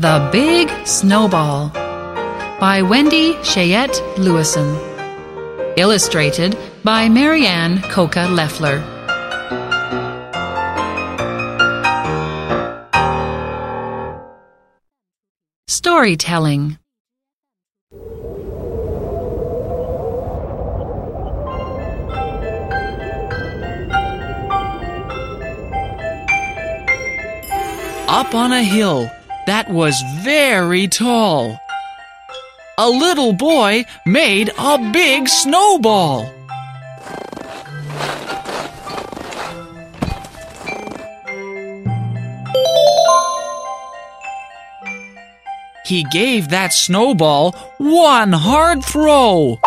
The Big Snowball by Wendy Cheyette Lewison. Illustrated by Maryann Cocca-Leffler. Storytelling Up on a hill that was very tall, a little boy made a big snowball. He gave that snowball one hard throw.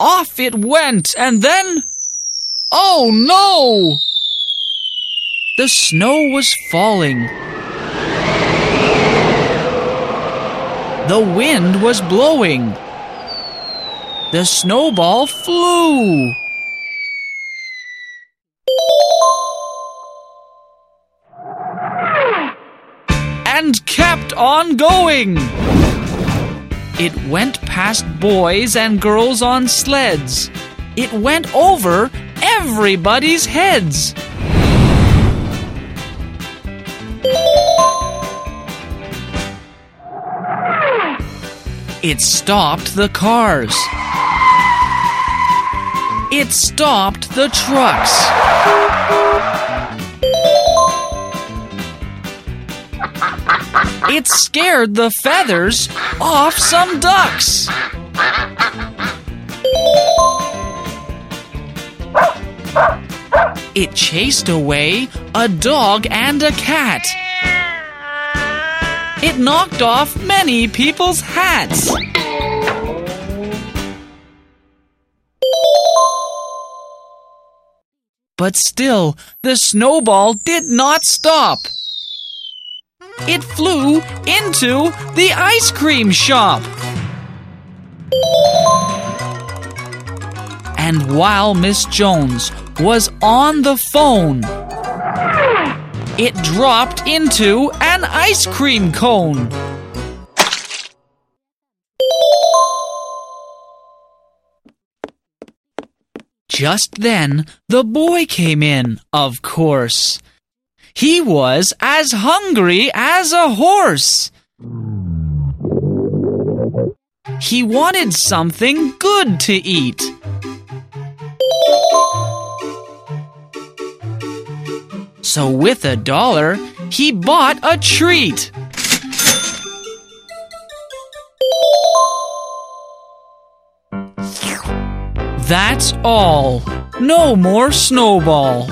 Off it went, and then. Oh no! The snow was falling. The wind was blowing. The snowball flew. And kept on going. It went past boys and girls on sleds. It went over everybody's heads. It stopped the cars. It stopped the trucks. It scared the feathers off some ducks. It chased away a dog and a cat. It knocked off many people's hats. But still, the snowball did not stop. It flew into the ice cream shop. And while Miss Jones was on the phone, it dropped into an ice cream cone. Just then, the boy came in, of course. He was as hungry as a horse. He wanted something good to eat. So, with a dollar, he bought a treat. That's all. No more snowball.